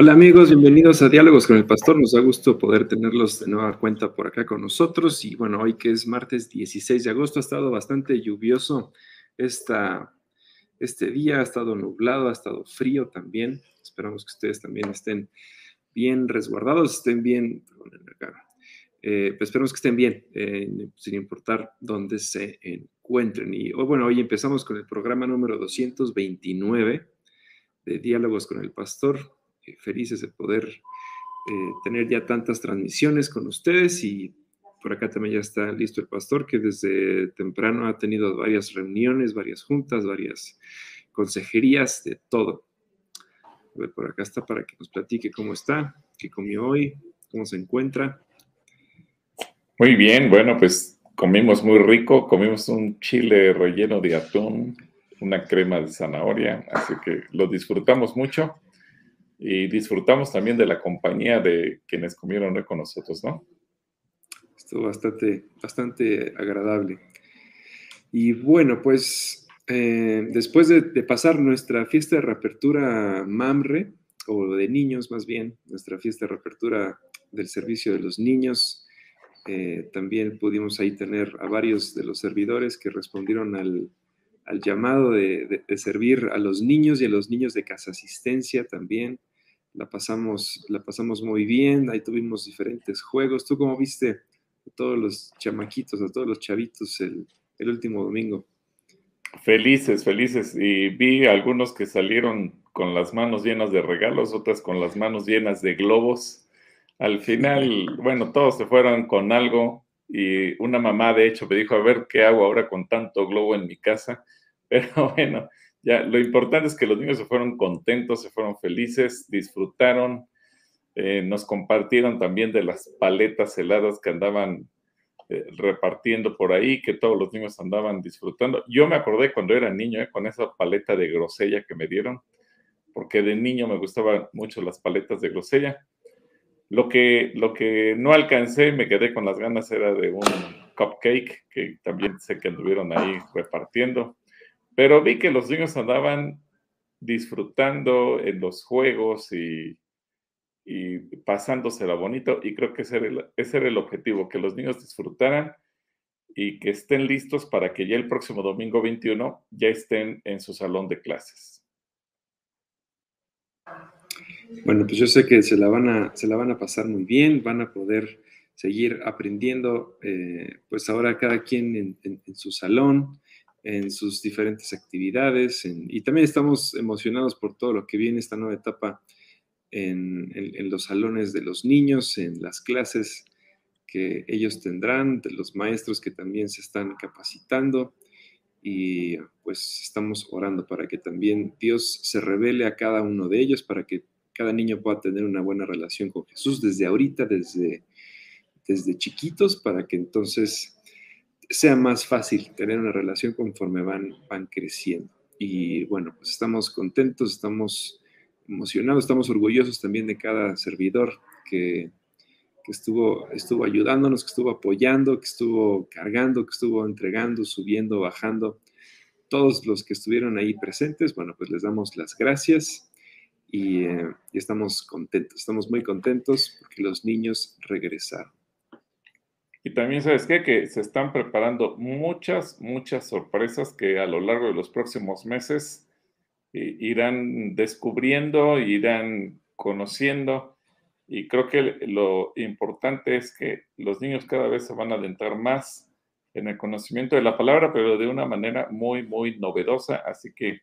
Hola amigos, bienvenidos a Diálogos con el Pastor. Nos da gusto poder tenerlos de nueva cuenta por acá con nosotros. Y bueno, hoy que es martes 16 de agosto, ha estado bastante lluvioso esta, este día, ha estado nublado, ha estado frío también. Esperamos que ustedes también estén bien resguardados, estén bien, eh, pues esperamos que estén bien, eh, sin importar dónde se encuentren. Y bueno, hoy empezamos con el programa número 229 de Diálogos con el Pastor felices de poder eh, tener ya tantas transmisiones con ustedes y por acá también ya está listo el pastor que desde temprano ha tenido varias reuniones, varias juntas, varias consejerías, de todo. por acá está para que nos platique cómo está, qué comió hoy, cómo se encuentra. Muy bien, bueno, pues comimos muy rico, comimos un chile relleno de atún, una crema de zanahoria, así que lo disfrutamos mucho y disfrutamos también de la compañía de quienes comieron hoy con nosotros, ¿no? Estuvo bastante, bastante agradable. Y bueno, pues eh, después de, pasar nuestra fiesta de reapertura MAMRE, o de niños más bien, nuestra fiesta de reapertura del servicio de los niños, eh, también pudimos ahí tener a varios de los servidores que respondieron al, al llamado de, de, servir a los niños y a los niños de casa asistencia también la pasamos, la pasamos muy bien, ahí tuvimos diferentes juegos. ¿Tú cómo viste a todos los chamaquitos, a todos los chavitos el, último domingo? Felices, felices. Y vi algunos que salieron con las manos llenas de regalos, otras con las manos llenas de globos. Al final, bueno, todos se fueron con algo y una mamá de hecho me dijo, a ver qué hago ahora con tanto globo en mi casa. Pero bueno, ya, lo importante es que los niños se fueron contentos, se fueron felices, disfrutaron, eh, nos compartieron también de las paletas heladas que andaban eh, repartiendo por ahí, que todos los niños andaban disfrutando. Yo me acordé cuando era niño, eh, con esa paleta de grosella que me dieron, porque de niño me gustaban mucho las paletas de grosella. Lo que, lo que no alcancé, me quedé con las ganas, era de un cupcake, que también sé que anduvieron ahí repartiendo. Pero vi que los niños andaban disfrutando en los juegos y, y pasándosela bonito y creo que ese era, el, objetivo, que los niños disfrutaran y que estén listos para que ya el próximo domingo 21 ya estén en su salón de clases. Bueno, pues yo sé que se la van a, se la van a pasar muy bien, van a poder seguir aprendiendo, eh, pues ahora cada quien en su salón, en sus diferentes actividades y también estamos emocionados por todo lo que viene esta nueva etapa en, los salones de los niños, en las clases que ellos tendrán, de los maestros que también se están capacitando y pues estamos orando para que también Dios se revele a cada uno de ellos, para que cada niño pueda tener una buena relación con Jesús desde ahorita, desde, desde chiquitos, para que entonces sea más fácil tener una relación conforme van, van creciendo. Y bueno, pues estamos contentos, estamos emocionados, estamos orgullosos también de cada servidor que, estuvo, estuvo ayudándonos, que estuvo apoyando, que estuvo cargando, que estuvo entregando, subiendo, bajando. Todos los que estuvieron ahí presentes, bueno, pues les damos las gracias y, eh, y estamos contentos, estamos muy contentos porque los niños regresaron. Y también, ¿sabes qué? Que se están preparando muchas, muchas sorpresas que a lo largo de los próximos meses irán descubriendo, irán conociendo. Y creo que lo importante es que los niños cada vez se van a adentrar más en el conocimiento de la palabra, pero de una manera muy, muy novedosa. Así que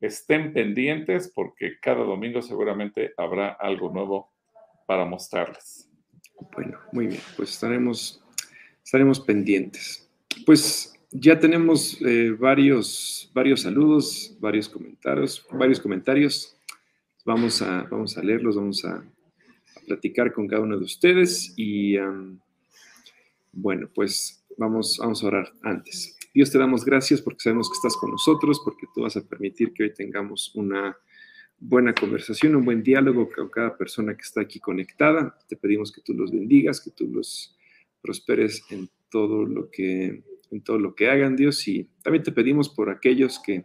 estén pendientes porque cada domingo seguramente habrá algo nuevo para mostrarles. Bueno, muy bien, pues estaremos estaremos pendientes. Pues ya tenemos eh, varios, varios saludos, varios comentarios, varios comentarios. Vamos a, vamos a leerlos, vamos a, platicar con cada uno de ustedes y Bueno, pues vamos, vamos a orar antes. Dios, te damos gracias porque sabemos que estás con nosotros, porque tú vas a permitir que hoy tengamos una buena conversación, un buen diálogo con cada persona que está aquí conectada. Te pedimos que tú los bendigas, que tú los prosperes en todo lo que en todo lo que hagan, Dios, y también te pedimos por aquellos que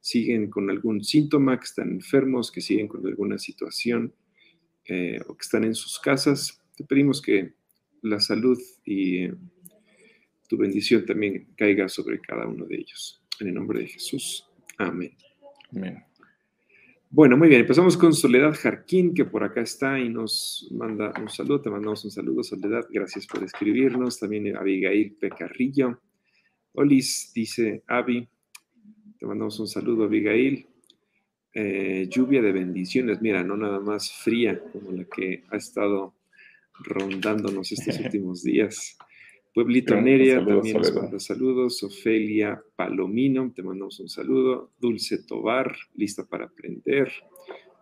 siguen con algún síntoma, que están enfermos, que siguen con alguna situación eh, o que están en sus casas. Te pedimos que la salud y tu bendición también caiga sobre cada uno de ellos. En el nombre de Jesús. Amén. Amén. Bueno, muy bien. Empezamos con Soledad Jarquín, que por acá está y nos manda un saludo. Te mandamos un saludo, Soledad. Gracias por escribirnos. También Abigail Pecarrillo. Olis, dice Avi. Te mandamos un saludo, Abigail. Eh, lluvia de bendiciones. Mira, no nada más fría como la que ha estado rondándonos estos últimos días. Pueblito Neria también nos manda saludos. Ofelia Palomino, te mandamos un saludo. Dulce Tobar, lista para aprender.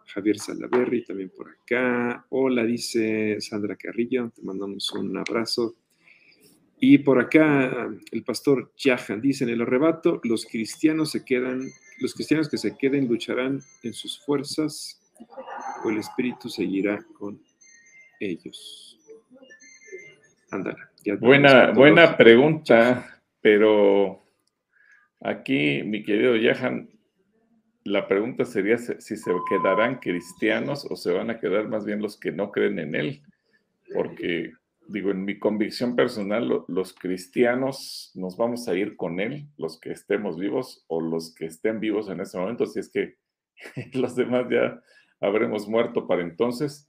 Javier Salaberry también por acá. Hola, dice Sandra Carrillo, te mandamos un abrazo. Y por acá el pastor Yahan dice, en el arrebato los cristianos se quedan, los cristianos que se queden lucharán en sus fuerzas o el Espíritu seguirá con ellos. Ándale buena, buena pregunta, pero aquí, mi querido Yahan, la pregunta sería si se quedarán cristianos o se van a quedar más bien los que no creen en él, porque digo, en mi convicción personal, los cristianos nos vamos a ir con él, los que estemos vivos o los que estén vivos en ese momento, si es que los demás ya habremos muerto para entonces.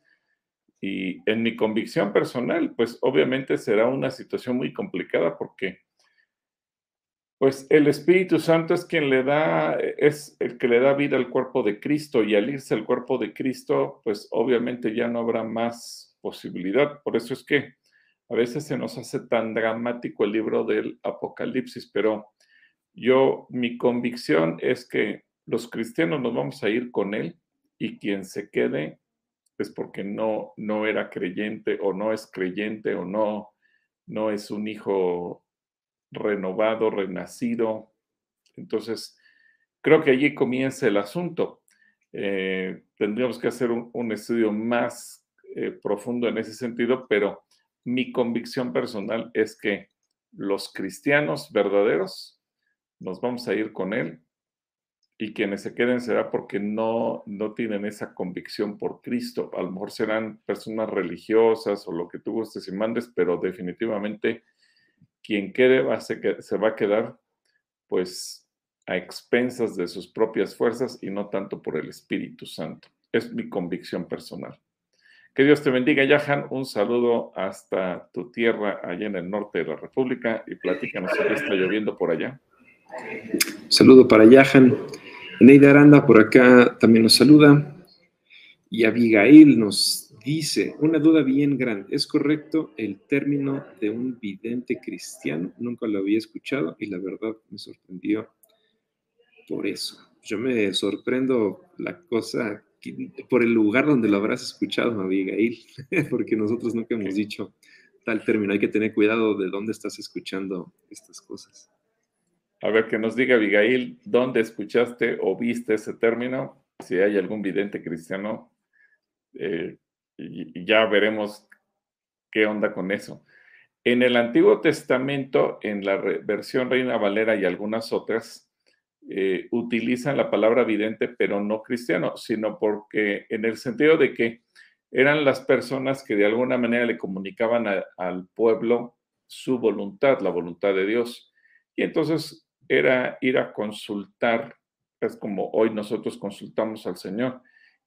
Y en mi convicción personal, pues obviamente será una situación muy complicada porque pues el Espíritu Santo es quien le da, es el que le da vida al cuerpo de Cristo y al irse al cuerpo de Cristo, pues obviamente ya no habrá más posibilidad. Por eso es que a veces se nos hace tan dramático el libro del Apocalipsis, pero yo, mi convicción es que los cristianos nos vamos a ir con Él y quien se quede es porque no, no era creyente o no es creyente o no, no es un hijo renovado, renacido. Entonces, creo que allí comienza el asunto. Eh, tendríamos que hacer un, estudio más eh, profundo en ese sentido, pero mi convicción personal es que los cristianos verdaderos nos vamos a ir con él y quienes se queden será porque no, no tienen esa convicción por Cristo. A lo mejor serán personas religiosas o lo que tú gustes y mandes, pero definitivamente quien quede va, se, se va a quedar pues a expensas de sus propias fuerzas y no tanto por el Espíritu Santo. Es mi convicción personal. Que Dios te bendiga, Yahan. Un saludo hasta tu tierra, allá en el norte de la República, y platícanos si está lloviendo por allá. saludo para Yahan. Neida Aranda por acá también nos saluda. Y Abigail nos dice, una duda bien grande, ¿es correcto el término de un vidente cristiano? Nunca lo había escuchado y la verdad me sorprendió por eso. Yo me sorprendo la cosa por el lugar donde lo habrás escuchado, Abigail, porque nosotros nunca hemos dicho tal término. Hay que tener cuidado de dónde estás escuchando estas cosas. A ver, que nos diga Abigail, ¿dónde escuchaste o viste ese término? Si hay algún vidente cristiano, eh, y, ya veremos qué onda con eso. En el Antiguo Testamento, en la versión Reina Valera y algunas otras, eh, utilizan la palabra vidente, pero no cristiano, sino porque en el sentido de que eran las personas que de alguna manera le comunicaban al pueblo su voluntad, la voluntad de Dios. Y entonces era ir a consultar, es como hoy nosotros consultamos al Señor,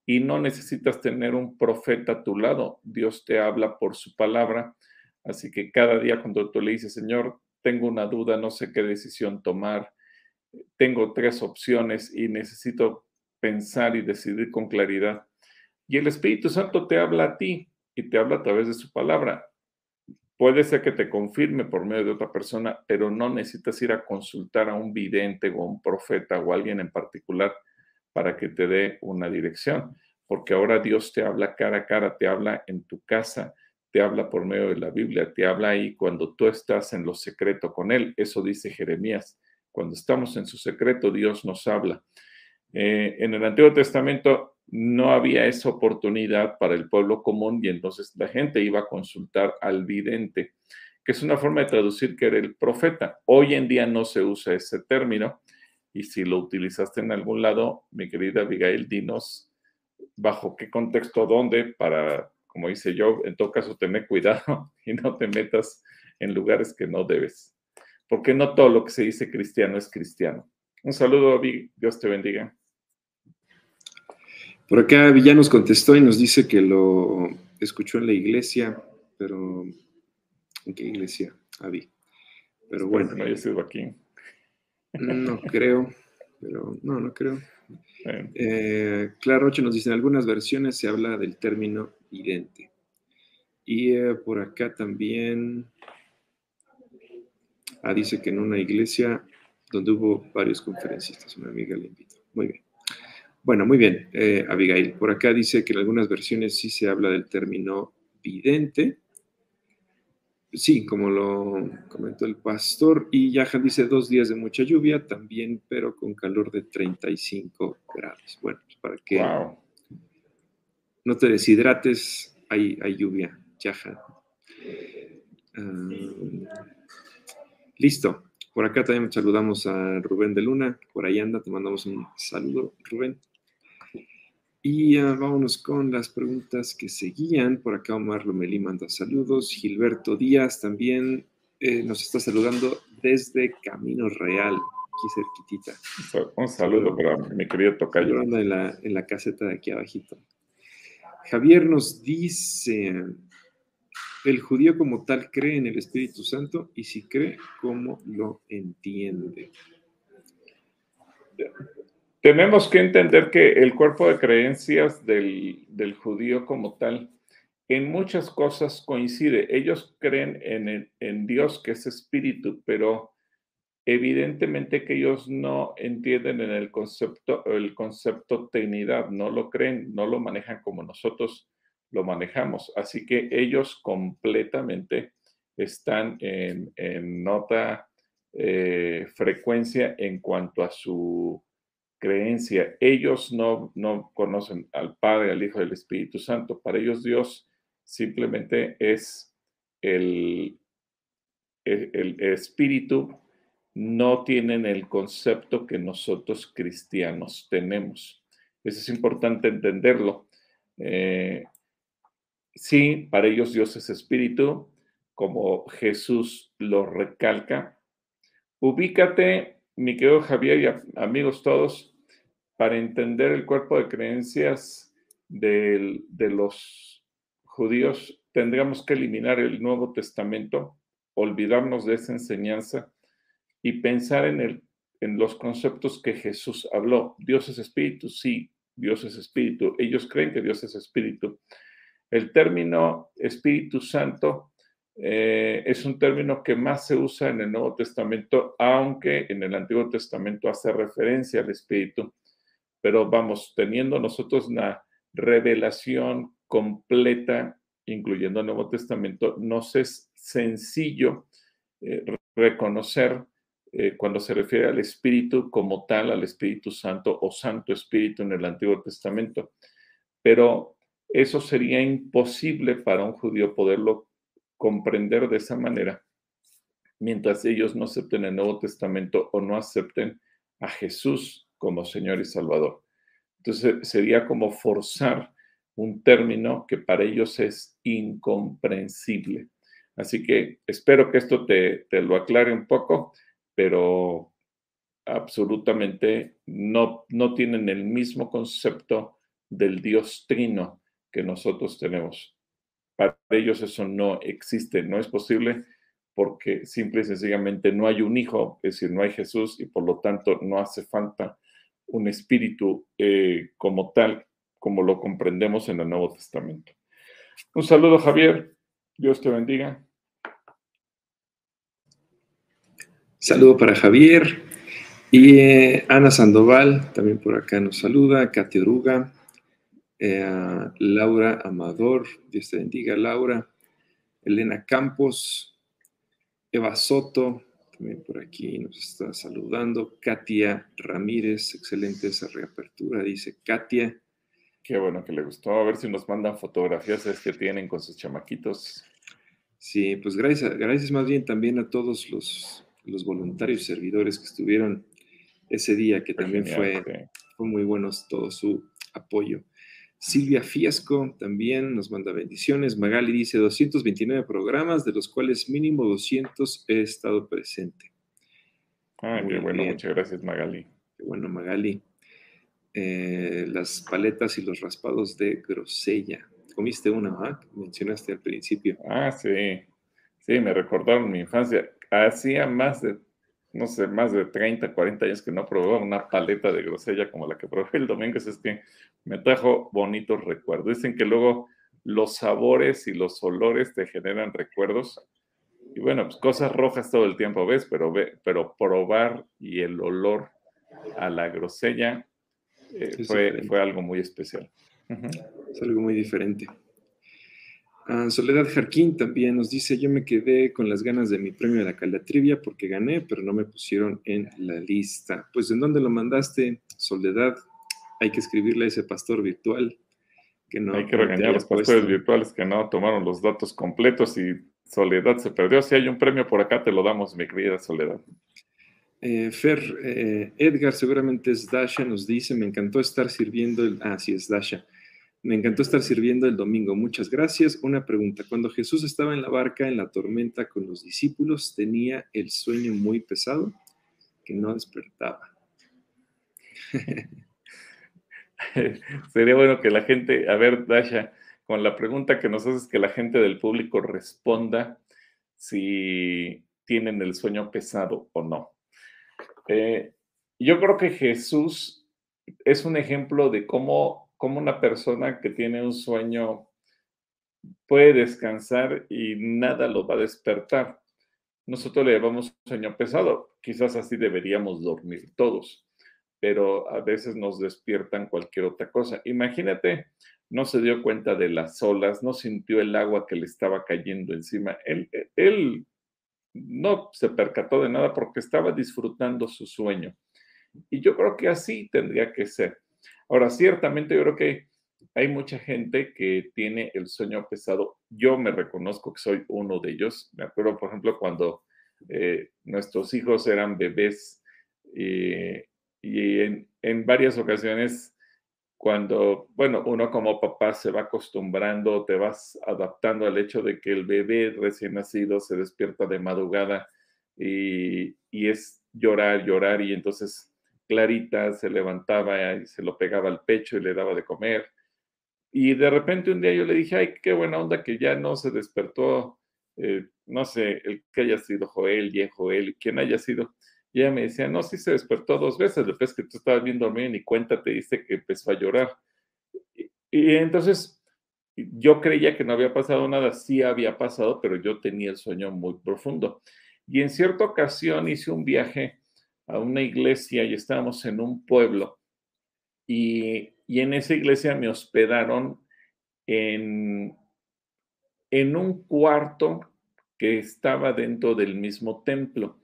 y no necesitas tener un profeta a tu lado, Dios te habla por su palabra, así que cada día cuando tú le dices, Señor, tengo una duda, no sé qué decisión tomar, tengo tres opciones y necesito pensar y decidir con claridad. Y el Espíritu Santo te habla a ti y te habla a través de su palabra. Puede ser que te confirme por medio de otra persona, pero no necesitas ir a consultar a un vidente o a un profeta o a alguien en particular para que te dé una dirección, porque ahora Dios te habla cara a cara, te habla en tu casa, te habla por medio de la Biblia, te habla ahí cuando tú estás en lo secreto con Él. Eso dice Jeremías. Cuando estamos en su secreto, Dios nos habla. Eh, en el Antiguo Testamento no había esa oportunidad para el pueblo común y entonces la gente iba a consultar al vidente, que es una forma de traducir que era el profeta. Hoy en día no se usa ese término y si lo utilizaste en algún lado, mi querida Abigail, dinos bajo qué contexto, dónde, para, como dice yo, en todo caso, tener cuidado y no te metas en lugares que no debes. Porque no todo lo que se dice cristiano es cristiano. Un saludo, Dios te bendiga. Por acá Villa nos contestó y nos dice que lo escuchó en la iglesia, pero ¿en qué iglesia, Avi? Pero bueno. No haya sido aquí. No creo, pero no, no creo. Eh, claro, 8 nos dice, en algunas versiones se habla del término idente. Y eh, por acá también ah, dice que en una iglesia donde hubo varios conferencistas, una amiga le invitó. Muy bien. Bueno, muy bien, eh, Abigail. Por acá dice que en algunas versiones sí se habla del término vidente. Sí, como lo comentó el pastor. Y Yahan dice dos días de mucha lluvia también, pero con calor de 35 grados. Bueno, pues para que no te deshidrates, hay, hay lluvia, Yahan. Ah, listo. Por acá también saludamos a Rubén de Luna. Por ahí anda, te mandamos un saludo, Rubén. Y uh, vámonos con las preguntas que seguían. Por acá Omar Lomelí manda saludos. Gilberto Díaz también eh, nos está saludando desde Camino Real, aquí cerquitita. Un saludo para mi querido Tocayo. En la, en la caseta de aquí abajito. Javier nos dice, el judío como tal cree en el Espíritu Santo y si cree, ¿cómo lo entiende? Tenemos que entender que el cuerpo de creencias del, judío como tal en muchas cosas coincide. Ellos creen en, en Dios que es espíritu, pero evidentemente que ellos no entienden en el concepto, el concepto Trinidad, no lo creen, no lo manejan como nosotros lo manejamos. Así que ellos completamente están en, en nota eh, frecuencia en cuanto a su creencia. Ellos no, no conocen al Padre, al Hijo y al Espíritu Santo. Para ellos Dios simplemente es el, el, Espíritu. No tienen el concepto que nosotros cristianos tenemos. Eso es importante entenderlo. Eh, sí, para ellos Dios es Espíritu, como Jesús lo recalca. Ubícate, mi querido Javier y amigos todos, para entender el cuerpo de creencias de, los judíos, tendríamos que eliminar el Nuevo Testamento, olvidarnos de esa enseñanza y pensar en, los conceptos que Jesús habló. Dios es espíritu, sí, Dios es espíritu. Ellos creen que Dios es espíritu. El término Espíritu Santo eh, es un término que más se usa en el Nuevo Testamento, aunque en el Antiguo Testamento hace referencia al Espíritu pero vamos, teniendo nosotros una revelación completa, incluyendo el Nuevo Testamento, nos es sencillo eh, reconocer eh, cuando se refiere al Espíritu como tal, al Espíritu Santo o Santo Espíritu en el Antiguo Testamento. Pero eso sería imposible para un judío poderlo comprender de esa manera mientras ellos no acepten el Nuevo Testamento o no acepten a Jesús como Señor y Salvador. Entonces sería como forzar un término que para ellos es incomprensible. Así que espero que esto te, lo aclare un poco, pero absolutamente no, no tienen el mismo concepto del Dios trino que nosotros tenemos. Para ellos eso no existe, no es posible porque simple y sencillamente no hay un hijo, es decir, no hay Jesús y por lo tanto no hace falta un espíritu eh, como tal, como lo comprendemos en el Nuevo Testamento. Un saludo, Javier. Dios te bendiga. Saludo para Javier. Y eh, Ana Sandoval, también por acá nos saluda. Katia Druga. Eh, Laura Amador. Dios te bendiga, Laura. Elena Campos, Eva Soto, también por aquí nos está saludando. Katia Ramírez, excelente esa reapertura, dice Katia. Qué bueno que le gustó. A ver si nos mandan fotografías que tienen con sus chamaquitos. Sí, pues gracias, gracias más bien también a todos los, los voluntarios servidores que estuvieron ese día, que también fue, fue muy bueno todo su apoyo. Silvia Fiesco también nos manda bendiciones. Magali dice 229 programas, de los cuales mínimo 200 he estado presente. Ah, qué bueno, muchas gracias Magali. Qué bueno Magali. Eh, las paletas y los raspados de grosella. Comiste una, ¿ah? Mencionaste al principio. Ah, sí. Sí, me recordaron mi infancia. Hacía más de no sé, más de 30, 40 años que no probaba una paleta de grosella como la que probé el domingo, es que me trajo bonitos recuerdos. Dicen que luego los sabores y los olores te generan recuerdos. Y bueno, pues cosas rojas todo el tiempo ves, pero, ve, pero probar y el olor a la grosella eh, fue, fue, algo muy especial. Es algo muy diferente. Ah, Soledad Jarquín también nos dice, yo me quedé con las ganas de mi premio de la Calatrivia porque gané, pero no me pusieron en la lista. Pues ¿en dónde lo mandaste, Soledad? Hay que escribirle a ese pastor virtual que no. Hay que regañar a los pastores virtuales que no tomaron los datos completos y Soledad se perdió. Si hay un premio por acá, te lo damos, mi querida Soledad. Eh, Fer, eh, Edgar, seguramente es Dasha, nos dice, me encantó estar sirviendo el... Ah, sí, es Dasha. Me encantó estar sirviendo el domingo. Muchas gracias. Una pregunta. Cuando Jesús estaba en la barca, en la tormenta con los discípulos, ¿tenía el sueño muy pesado que no despertaba? Sería bueno que la gente, a ver, Dasha, con la pregunta que nos haces, que la gente del público responda si tienen el sueño pesado o no. Eh, yo creo que Jesús es un ejemplo de cómo cómo una persona que tiene un sueño puede descansar y nada lo va a despertar. Nosotros le llamamos sueño pesado, quizás así deberíamos dormir todos, pero a veces nos despiertan cualquier otra cosa. Imagínate, no se dio cuenta de las olas, no sintió el agua que le estaba cayendo encima. Él, él no se percató de nada porque estaba disfrutando su sueño. Y yo creo que así tendría que ser. Ahora, ciertamente yo creo que hay mucha gente que tiene el sueño pesado. Yo me reconozco que soy uno de ellos. Me acuerdo, por ejemplo, cuando eh, nuestros hijos eran bebés y en, varias ocasiones, cuando, bueno, uno como papá se va acostumbrando, te vas adaptando al hecho de que el bebé recién nacido se despierta de madrugada y es llorar, llorar y entonces Clarita se levantaba y se lo pegaba al pecho y le daba de comer. Y de repente un día yo le dije, ay, qué buena onda que ya no se despertó, eh, no sé, el que haya sido Joel, y Joel, quien haya sido. Y ella me decía, no, sí se despertó dos veces, después que tú estabas bien dormido y cuenta te dice que empezó a llorar. Y, y entonces yo creía que no había pasado nada, sí había pasado, pero yo tenía el sueño muy profundo. Y en cierta ocasión hice un viaje a una iglesia y estábamos en un pueblo y, en esa iglesia me hospedaron en, en un cuarto que estaba dentro del mismo templo.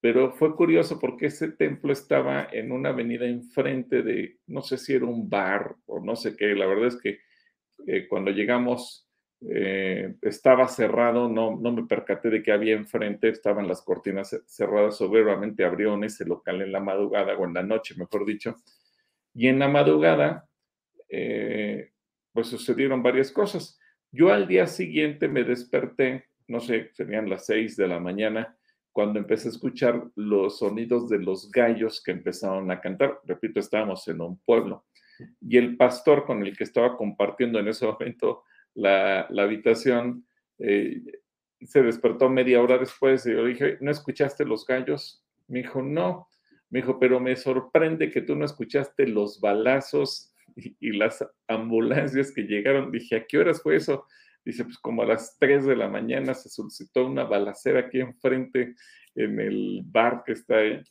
Pero fue curioso porque ese templo estaba en una avenida enfrente de, no sé si era un bar o no sé qué, la verdad es que eh, cuando llegamos eh, estaba cerrado, no, no me percaté de que había enfrente, estaban las cortinas cerradas, soberanamente abrieron ese local en la madrugada o en la noche, mejor dicho, y en la madrugada, eh, pues sucedieron varias cosas. Yo al día siguiente me desperté, no sé, serían las seis de la mañana, cuando empecé a escuchar los sonidos de los gallos que empezaron a cantar. Repito, estábamos en un pueblo. Y el pastor con el que estaba compartiendo en ese momento la, habitación, eh, se despertó media hora después y yo dije, ¿no escuchaste los gallos? Me dijo, no. Me dijo, pero me sorprende que tú no escuchaste los balazos y, las ambulancias que llegaron. Dije, ¿a qué horas fue eso? Dice, pues como a las 3 de la mañana se solicitó una balacera aquí enfrente, en el bar que está eh,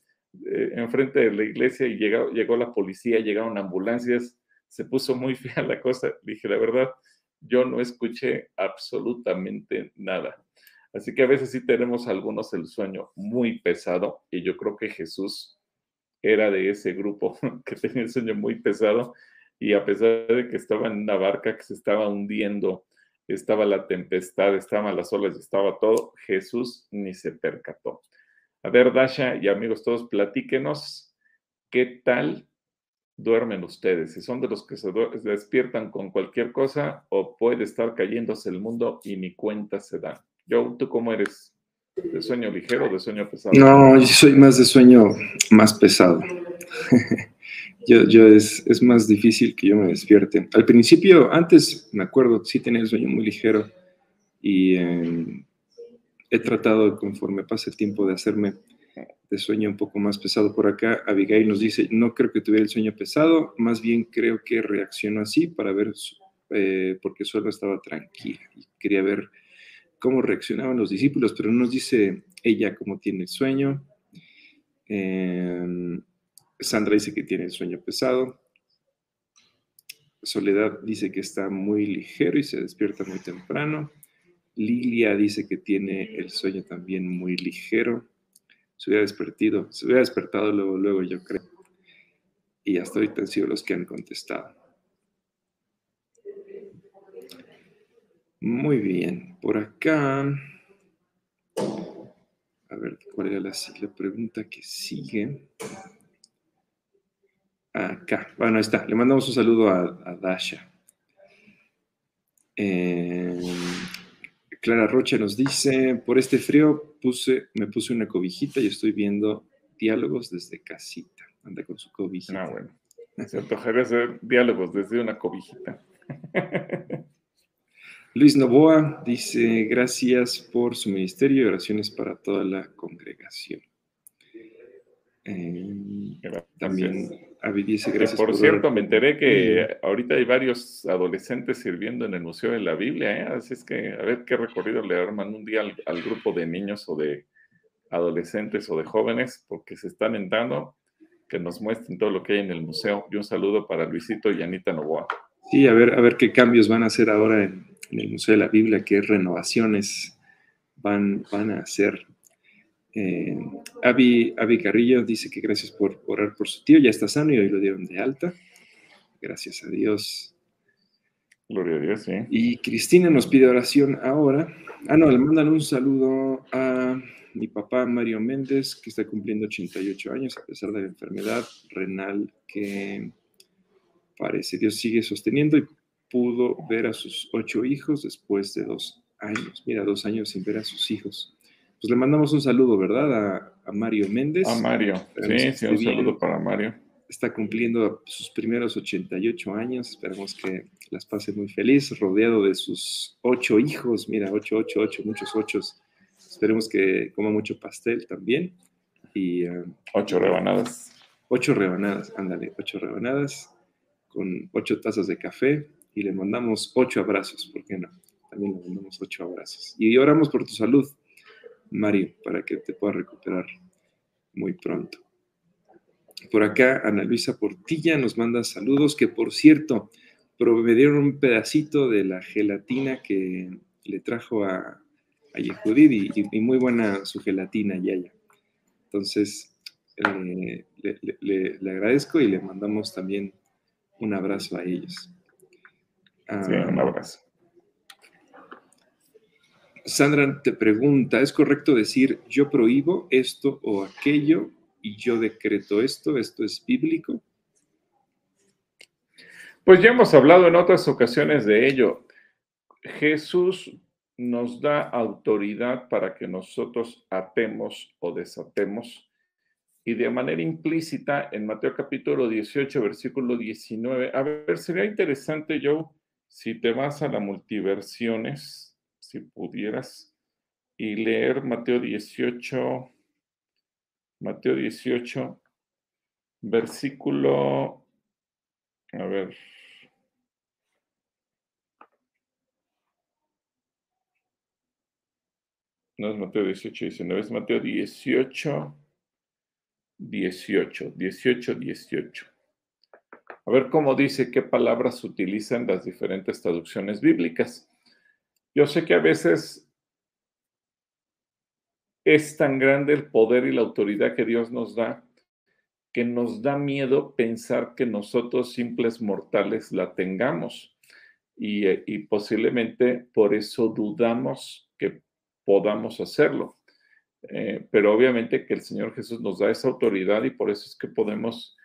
enfrente de la iglesia y llegó, llegó la policía, llegaron ambulancias, se puso muy fea la cosa. Dije, la verdad, yo no escuché absolutamente nada. Así que a veces sí tenemos algunos el sueño muy pesado y yo creo que Jesús era de ese grupo que tenía el sueño muy pesado y a pesar de que estaba en una barca que se estaba hundiendo, estaba la tempestad, estaban las olas, estaba todo, Jesús ni se percató. A ver, Dasha y amigos todos, platíquenos qué tal duermen ustedes, si son de los que se, despiertan con cualquier cosa o puede estar cayéndose el mundo y ni cuenta se da. Yo, ¿tú cómo eres? ¿De sueño ligero o de sueño pesado? No, soy más de sueño más pesado. yo, es, es, más difícil que yo me despierte. Al principio, antes, me acuerdo, sí tenía el sueño muy ligero y eh, he tratado, conforme pasa el tiempo, de hacerme de sueño un poco más pesado por acá. Abigail nos dice, no creo que tuviera el sueño pesado, más bien creo que reaccionó así para ver, eh, porque solo estaba tranquila y quería ver cómo reaccionaban los discípulos, pero no nos dice ella cómo tiene el sueño. Em, Sandra dice que tiene el sueño pesado. Soledad dice que está muy ligero y se despierta muy temprano. Lilia dice que tiene el sueño también muy ligero se hubiera despertado, se hubiera despertado luego, luego, yo creo. Y hasta ahorita han sido los que han contestado. Muy bien, por acá. A ver, ¿cuál era la, pregunta que sigue? Acá, bueno, ahí está. Le mandamos un saludo a, Dasha. Eh, Clara Rocha nos dice, por este frío puse, me puse una cobijita y estoy viendo diálogos desde casita. Anda con su cobijita. Ah, bueno. Se antojaría hacer diálogos desde una cobijita. Luis Novoa dice, gracias por su ministerio y oraciones para toda la congregación. Eh, también gracias. por, cierto, me enteré que ahorita hay varios adolescentes sirviendo en el Museo de la Biblia, ¿eh? así es que a ver qué recorrido le arman un día al, grupo de niños o de adolescentes o de jóvenes, porque se están entrando, que nos muestren todo lo que hay en el museo. Y un saludo para Luisito y Anita Novoa. Sí, a ver, a ver qué cambios van a hacer ahora en, el Museo de la Biblia, qué renovaciones van, van a hacer. Eh, Avi, Carrillo dice que gracias por orar por su tío, ya está sano y hoy lo dieron de alta. Gracias a Dios. Gloria a Dios, sí. Y Cristina nos pide oración ahora. Ah, no, le mandan un saludo a mi papá Mario Méndez, que está cumpliendo 88 años a pesar de la enfermedad renal que parece Dios sigue sosteniendo y pudo ver a sus ocho hijos después de dos años. Mira, dos años sin ver a sus hijos pues le mandamos un saludo, ¿verdad? A, Mario Méndez. A Mario, sí, sí, un saludo para Mario. Está cumpliendo sus primeros 88 años, esperamos que las pase muy feliz, rodeado de sus ocho hijos, mira, ocho, ocho, ocho, muchos ochos. Esperemos que coma mucho pastel también. Y, eh, ocho rebanadas. Ocho rebanadas, ándale, ocho rebanadas con ocho tazas de café y le mandamos ocho abrazos, ¿por qué no? También le mandamos ocho abrazos. Y oramos por tu salud, Mario, para que te puedas recuperar muy pronto. Por acá, Ana Luisa Portilla nos manda saludos, que por cierto, me dieron un pedacito de la gelatina que le trajo a, a Yehudit y, muy buena su gelatina, Yaya. Entonces, eh, le, agradezco y le mandamos también un abrazo a ellos. sí, un abrazo. Sandra te pregunta, ¿es correcto decir yo prohíbo esto o aquello y yo decreto esto? ¿Esto es bíblico? Pues ya hemos hablado en otras ocasiones de ello. Jesús nos da autoridad para que nosotros atemos o desatemos. Y de manera implícita, en Mateo capítulo 18, versículo 19, a ver, sería interesante, yo, si te vas a la multiversiones, si pudieras, y leer Mateo 18, Mateo 18, versículo, a ver. No es Mateo 18, 19, es Mateo 18, 18, 18, 18. a ver cómo dice qué palabras utilizan las diferentes traducciones bíblicas. Yo sé que a veces es tan grande el poder y la autoridad que Dios nos da que nos da miedo pensar que nosotros simples mortales la tengamos y, eh, posiblemente por eso dudamos que podamos hacerlo. Eh, pero obviamente que el Señor Jesús nos da esa autoridad y por eso es que podemos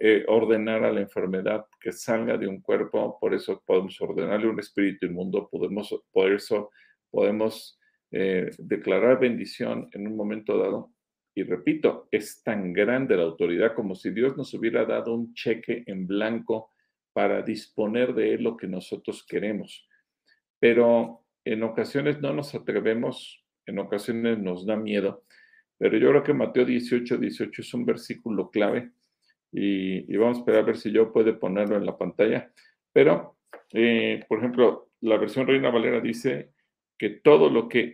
eh, ordenar a la enfermedad que salga de un cuerpo, por eso podemos ordenarle un espíritu inmundo, podemos, por eso podemos eh, declarar bendición en un momento dado. Y repito, es tan grande la autoridad como si Dios nos hubiera dado un cheque en blanco para disponer de él lo que nosotros queremos. Pero en ocasiones no nos atrevemos, en ocasiones nos da miedo. Pero yo creo que Mateo 18, 18 es un versículo clave y, vamos a esperar a ver si yo puedo ponerlo en la pantalla. Pero, eh, por ejemplo, la versión Reina Valera dice, que todo lo que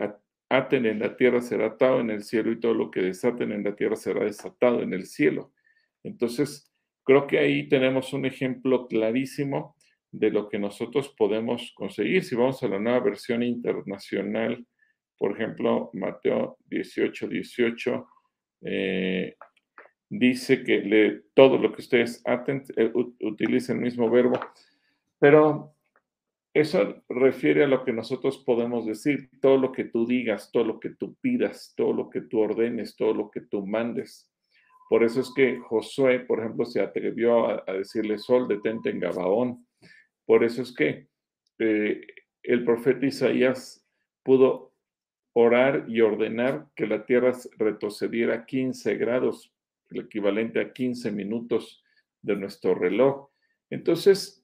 aten en la tierra será atado en el cielo y todo lo que desaten en la tierra será desatado en el cielo. Entonces, creo que ahí tenemos un ejemplo clarísimo de lo que nosotros podemos conseguir. Si vamos a la nueva versión internacional, por ejemplo, Mateo 18, 18, eh, dice que le, todo lo que ustedes aten, eh, utiliza el mismo verbo, pero eso refiere a lo que nosotros podemos decir, todo lo que tú digas, todo lo que tú pidas, todo lo que tú ordenes, todo lo que tú mandes. Por eso es que Josué, por ejemplo, se atrevió a, decirle, Sol, detente en Gabaón. Por eso es que eh, el profeta Isaías pudo orar y ordenar que la tierra retrocediera 15 grados, el equivalente a 15 minutos de nuestro reloj. Entonces,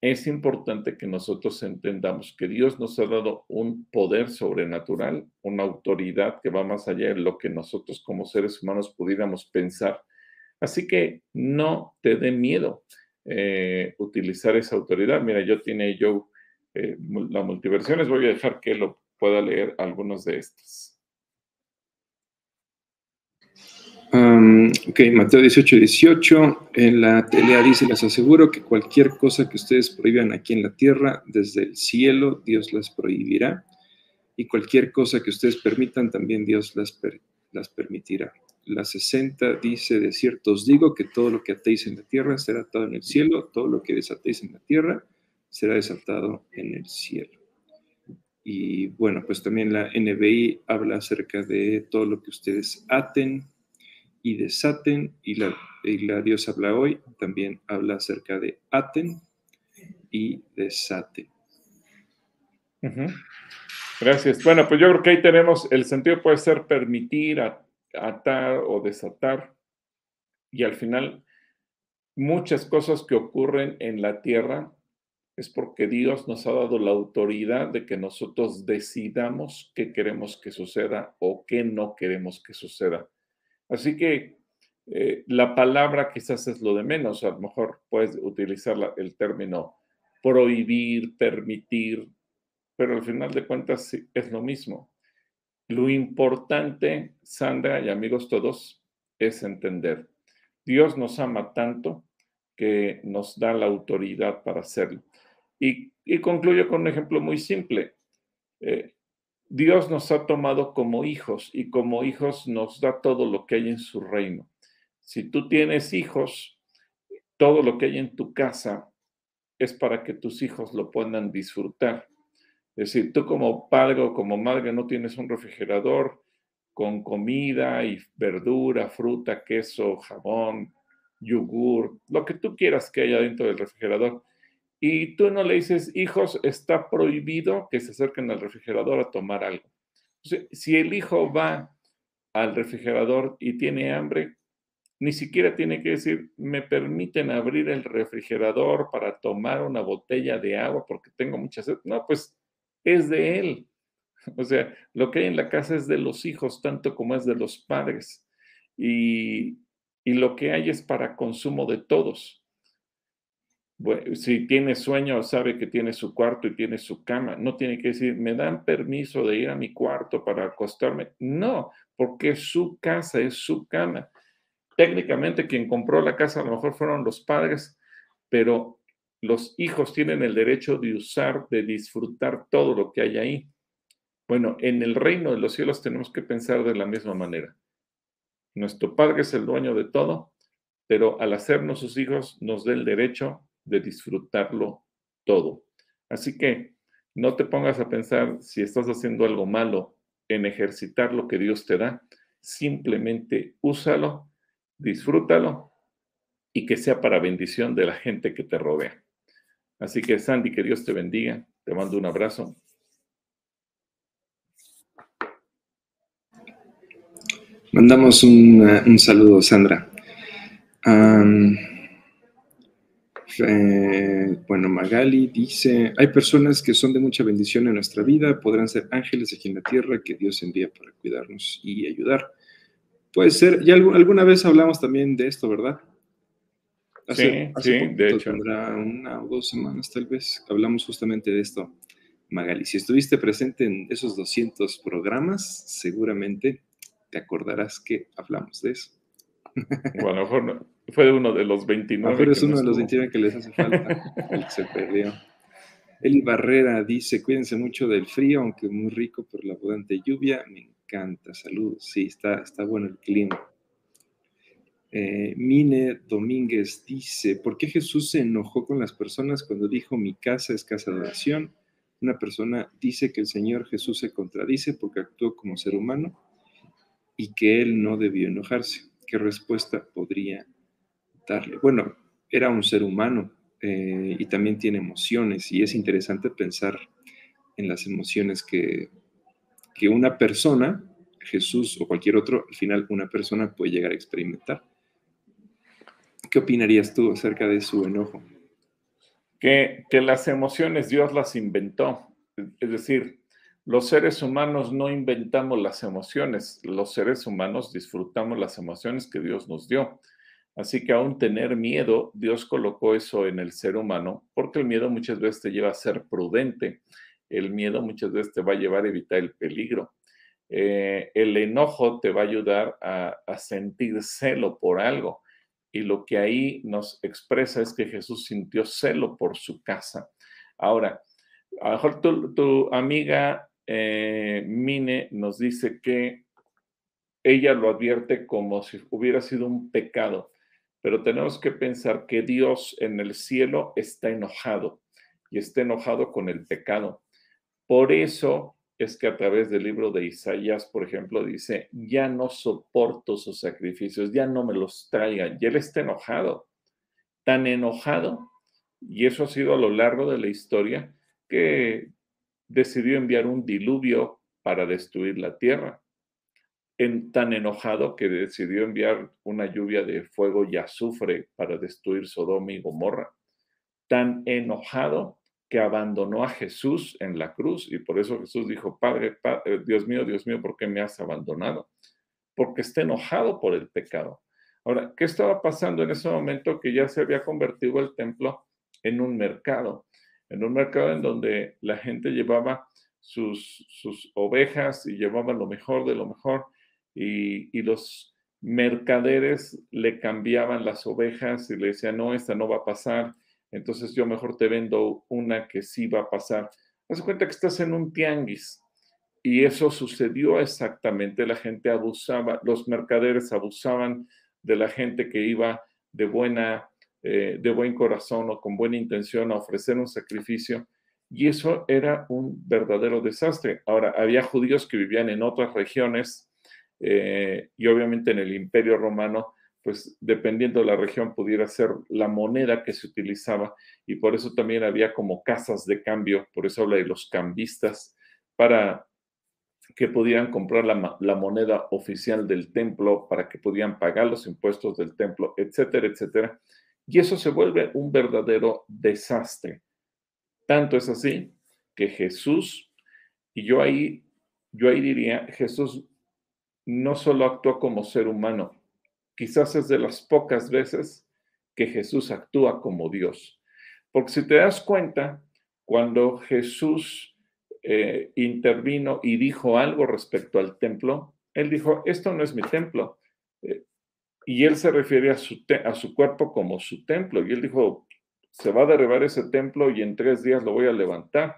es importante que nosotros entendamos que Dios nos ha dado un poder sobrenatural, una autoridad que va más allá de lo que nosotros como seres humanos pudiéramos pensar. Así que no te dé miedo eh, utilizar esa autoridad. Mira, yo tiene yo eh, la multiversiones, voy a dejar que lo pueda leer algunos de estos. Ok, Mateo 18, 18. En la telea dice, les aseguro que cualquier cosa que ustedes prohíban aquí en la tierra, desde el cielo, Dios las prohibirá. Y cualquier cosa que ustedes permitan, también Dios las, las permitirá. La 60 dice, de cierto os digo que todo lo que atéis en la tierra será atado en el cielo, todo lo que desatéis en la tierra será desatado en el cielo. Y bueno, pues también la NBI habla acerca de todo lo que ustedes aten y desaten, y la, y la Dios habla hoy, también habla acerca de aten y desaten. Gracias. Bueno, pues yo creo que ahí tenemos, el sentido puede ser permitir, atar o desatar, y al final muchas cosas que ocurren en la tierra es porque Dios nos ha dado la autoridad de que nosotros decidamos qué queremos que suceda o qué no queremos que suceda. Así que eh, la palabra quizás es lo de menos, a lo mejor puedes utilizar el término prohibir, permitir, pero al final de cuentas es lo mismo. Lo importante, Sandra y amigos todos, es entender. Dios nos ama tanto que nos da la autoridad para hacerlo. Y, concluyo con un ejemplo muy simple. Eh, Dios nos ha tomado como hijos y como hijos nos da todo lo que hay en su reino. Si tú tienes hijos, todo lo que hay en tu casa es para que tus hijos lo puedan disfrutar. Es decir, tú como padre o como madre no tienes un refrigerador con comida y verdura, fruta, queso, jabón, yogur, lo que tú quieras que haya dentro del refrigerador y tú no le dices, hijos, está prohibido que se acerquen al refrigerador a tomar algo. si el hijo va al refrigerador y tiene hambre, ni siquiera tiene que decir, me permiten abrir el refrigerador para tomar una botella de agua porque tengo mucha sed. No, pues es de él. O sea, lo que hay en la casa es de los hijos tanto como es de los padres. Y, y lo que hay es para consumo de todos si tiene sueño, sabe que tiene su cuarto y tiene su cama. No tiene que decir, me dan permiso de ir a mi cuarto para acostarme. No, porque su casa, es su cama. técnicamente quien compró la casa a lo mejor fueron los padres, pero los hijos tienen el derecho de usar, de disfrutar todo lo que hay ahí. Bueno, en el reino de los cielos tenemos que pensar de la misma manera. Nuestro Padre es el dueño de todo, pero al hacernos sus hijos nos da el derecho de disfrutarlo todo. Así que no te pongas a pensar si estás haciendo algo malo en ejercitar lo que Dios te da. Simplemente úsalo, disfrútalo y que sea para bendición de la gente que te rodea. Así que Sandy, que Dios te bendiga. Te mando un abrazo. Mandamos un, un saludo, Sandra. Eh, bueno, Magali dice, hay personas que son de mucha bendición en nuestra vida, podrán ser ángeles aquí en la tierra que Dios envía para cuidarnos y ayudar. Puede ser, ya alguna vez hablamos también de esto, ¿verdad? sí, sí, de hecho. Tendrá una o dos semanas tal vez, hablamos justamente de esto. Magali, si estuviste presente en esos 200 programas, seguramente te acordarás que hablamos de eso. Bueno, a lo mejor no, fue uno de los 29. Pero es uno de los 29 que les hace falta, el que se perdió. Eli Barrera dice, cuídense mucho del frío, aunque muy rico por la abundante lluvia. Me encanta, saludos. Sí, está, está bueno el clima. Eh, Mine Domínguez dice, ¿por qué Jesús se enojó con las personas cuando dijo mi casa es casa de oración? Una persona dice que el Señor Jesús se contradice porque actuó como ser humano y que él no debió enojarse. ¿Qué respuesta podría bueno, era un ser humano eh, y también tiene emociones y es interesante pensar en las emociones que, que una persona, Jesús o cualquier otro, al final una persona puede llegar a experimentar. ¿Qué opinarías tú acerca de su enojo? Que, que las emociones Dios las inventó. Es decir, los seres humanos no inventamos las emociones, los seres humanos disfrutamos las emociones que Dios nos dio. Así que aún tener miedo, Dios colocó eso en el ser humano, porque el miedo muchas veces te lleva a ser prudente. El miedo muchas veces te va a llevar a evitar el peligro. Eh, el enojo te va a ayudar a, sentir celo por algo. Y lo que ahí nos expresa es que Jesús sintió celo por su casa. Ahora, a lo mejor tu, amiga eh, Mine nos dice que ella lo advierte como si hubiera sido un pecado pero tenemos que pensar que Dios en el cielo está enojado y está enojado con el pecado. Por eso es que a través del libro de Isaías, por ejemplo, dice, ya no soporto sus sacrificios, ya no me los traigan. Y él está enojado, tan enojado, y eso ha sido a lo largo de la historia, que decidió enviar un diluvio para destruir la tierra tan enojado que decidió enviar una lluvia de fuego y azufre para destruir Sodoma y Gomorra. Tan enojado que abandonó a Jesús en la cruz y por eso Jesús dijo, Padre, eh, Dios mío, Dios mío, ¿por qué me has abandonado? Porque está enojado por el pecado. Ahora, ¿qué estaba pasando en ese momento que ya se había convertido el templo en un mercado? En un mercado en donde la gente llevaba sus, sus ovejas y llevaba lo mejor de lo mejor y, los mercaderes le cambiaban las ovejas y le decían, no, esta no va a pasar, entonces yo mejor te vendo una que sí va a pasar. Haz cuenta que estás en un tianguis y eso sucedió exactamente. La gente abusaba, los mercaderes abusaban de la gente que iba de buena, eh, de buen corazón o con buena intención a ofrecer un sacrificio. Y eso era un verdadero desastre. Ahora, había judíos que vivían en otras regiones eh, y obviamente en el imperio romano, pues dependiendo de la región pudiera ser la moneda que se utilizaba y por eso también había como casas de cambio, por eso habla de los cambistas, para que pudieran comprar la, la moneda oficial del templo, para que pudieran pagar los impuestos del templo, etcétera, etcétera. Y eso se vuelve un verdadero desastre. Tanto es así que Jesús, y yo ahí, yo ahí diría, Jesús no solo actuó como ser humano, quizás es de las pocas veces que Jesús actúa como Dios. Porque si te das cuenta, cuando Jesús eh, intervino y dijo algo respecto al templo, él dijo, esto no es mi templo. Eh, Y él se refiere a su, cuerpo como su templo. Y él dijo, se va a derribar ese templo y en tres días lo voy a levantar.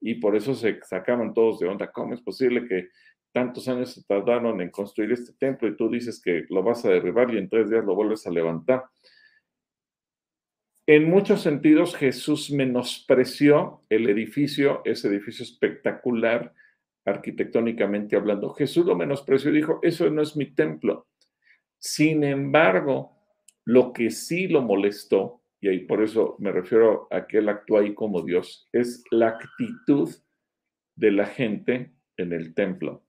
Y por eso se sacaban todos de onda. ¿Cómo es posible que tantos años se tardaron en construir este templo y tú dices que lo vas a derribar y en tres días lo vuelves a levantar? En muchos sentidos, Jesús menospreció el edificio, ese edificio espectacular, arquitectónicamente hablando. Jesús lo menospreció y dijo, eso no es mi templo. Sin embargo, lo que sí lo molestó, y ahí por eso me refiero a que él actúa ahí como Dios, es la actitud de la gente en el templo.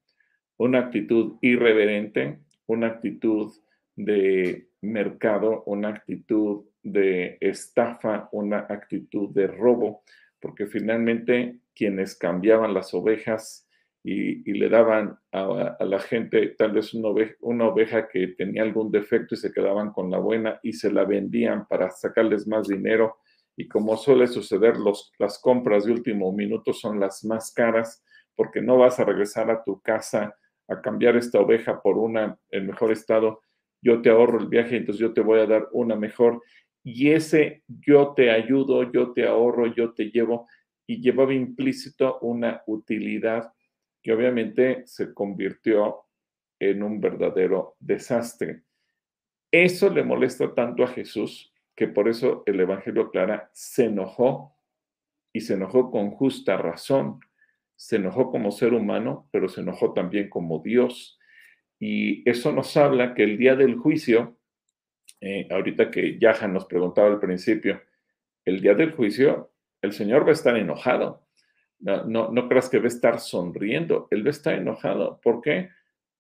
Una actitud irreverente, una actitud de mercado, una actitud de estafa, una actitud de robo, porque finalmente quienes cambiaban las ovejas y, le daban a, la gente tal vez una oveja, una oveja que tenía algún defecto y se quedaban con la buena y se la vendían para sacarles más dinero. Y como suele suceder, los, las compras de último minuto son las más caras porque no vas a regresar a tu casa a cambiar esta oveja por una en mejor estado. Yo te ahorro el viaje, entonces yo te voy a dar una mejor. Y ese yo te ayudo, yo te ahorro, yo te llevo, y llevaba implícito una utilidad que obviamente se convirtió en un verdadero desastre. Eso le molesta tanto a Jesús que por eso el Evangelio Clara se enojó y se enojó con justa razón. Se enojó como ser humano, pero se enojó también como Dios. Y eso nos habla que el día del juicio, eh, ahorita que Yaja nos preguntaba al principio, el día del juicio, el Señor va a estar enojado no, no, creas que va a estar sonriendo, él va a estar enojado. ¿Por qué?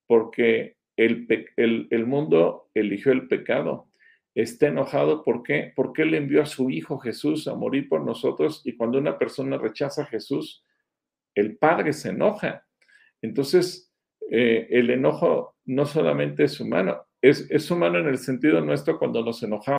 Porque el, el, mundo eligió el pecado. Está enojado, ¿por qué? Porque él envió a su Hijo Jesús a morir por nosotros y cuando una persona rechaza a Jesús, el Padre se enoja. Entonces, eh, el enojo no solamente es humano, es, es humano en el sentido nuestro cuando nos enojamos